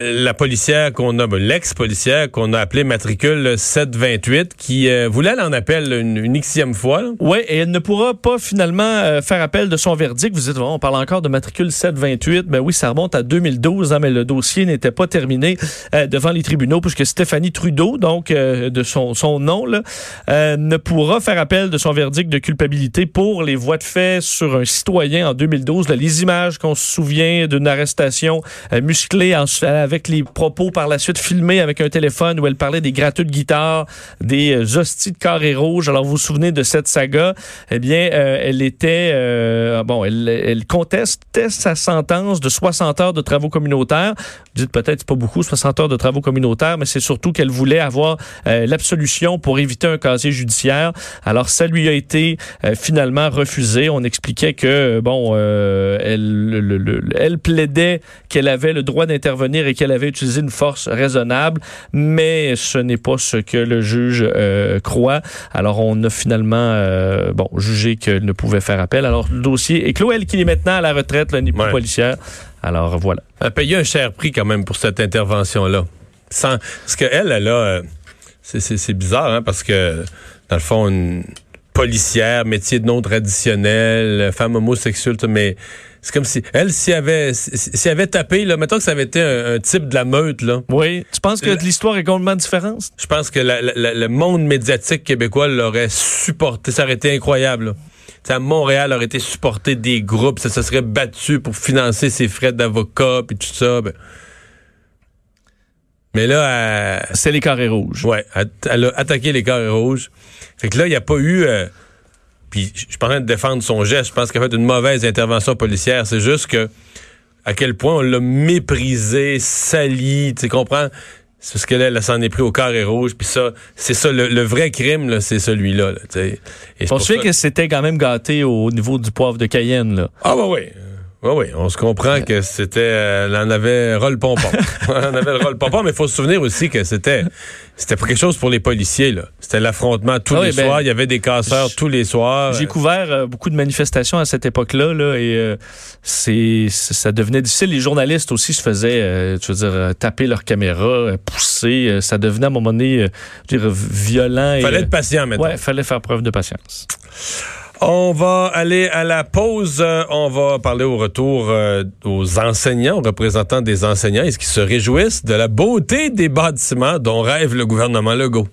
la policière qu'on a, l'ex-policière qu'on a appelée matricule 728, qui euh, voulait aller en appel une, une fois. Oui, et elle ne pourra pas finalement euh, faire appel de son verdict. Vous dites, bon, on parle encore de matricule 728. Ben oui, ça remonte à 2012, hein, mais le dossier n'était pas terminé euh, devant les tribunaux puisque Stéphanie Trudeau, donc de son, son nom, là, ne pourra faire appel de son verdict de culpabilité pour les voies de fait sur un citoyen en 2012. Là, les images qu'on se souvient d'une arrestation musclée en avec les propos par la suite filmés avec un téléphone où elle parlait des gratteux de guitare, des euh, hosties de carré rouge. Alors, vous vous souvenez de cette saga? Eh bien, euh, elle était, euh, bon, elle, elle contestait sa sentence de 60 heures de travaux communautaires. Vous dites peut-être pas beaucoup, 60 heures de travaux communautaires, mais c'est surtout qu'elle voulait avoir l'absolution pour éviter un casier judiciaire. Alors, ça lui a été finalement refusé. On expliquait que, bon, elle, elle plaidait qu'elle avait le droit d'intervenir et qu'elle avait utilisé une force raisonnable, mais ce n'est pas ce que le juge euh, croit. Alors, on a finalement euh, bon jugé qu'elle ne pouvait faire appel. Alors, le dossier est clos. Elle qui est maintenant à la retraite, la ouais. policière. Alors, voilà. Elle a payé un cher prix quand même pour cette intervention-là. Sans, parce qu'elle, elle a... Euh, c'est bizarre, hein, parce que, dans le fond, une policière, métier de non traditionnel, femme homosexuelle, mais c'est comme si elle s'y avait s'y avait tapé là mettons que ça avait été un, type de la meute là. Oui. Tu penses que l'histoire est complètement différente? Je pense que le monde médiatique québécois l'aurait supporté ça aurait été incroyable à Montréal aurait été supporté des groupes ça se serait battu pour financer ses frais d'avocat et tout ça ben. Mais là c'est les carrés rouges ouais elle, a attaqué les carrés rouges fait que là il n'y a pas eu euh, puis je suis pas en train de défendre son geste. Je pense qu'elle a fait une mauvaise intervention policière. C'est juste que à quel point on l'a méprisé, sali, tu comprends? C'est parce qu'elle, elle, s'en est pris au carré rouge. Puis ça, c'est ça, le, vrai crime, là, c'est celui-là. Là, on se fait que c'était quand même gâté au niveau du poivre de Cayenne. Là. Ah bah oui. Oui, oui, on se comprend que c'était, euh, elle en avait rôle pompon. on avait le rôle pompon, mais il faut se souvenir aussi que c'était, c'était quelque chose pour les policiers là. C'était l'affrontement tous ah les ben, soirs. Il y avait des casseurs tous les soirs. J'ai couvert euh, beaucoup de manifestations à cette époque-là, là, et euh, c'est, ça devenait difficile. Les journalistes aussi se faisaient, tu veux dire, taper leur caméra, pousser. ça devenait à un moment donné, dire, violent. Fallait être patient maintenant. Ouais, fallait faire preuve de patience. On va aller à la pause. On va parler au retour euh, aux enseignants, aux représentants des enseignants. Est-ce qu'ils se réjouissent de la beauté des bâtiments dont rêve le gouvernement Legault?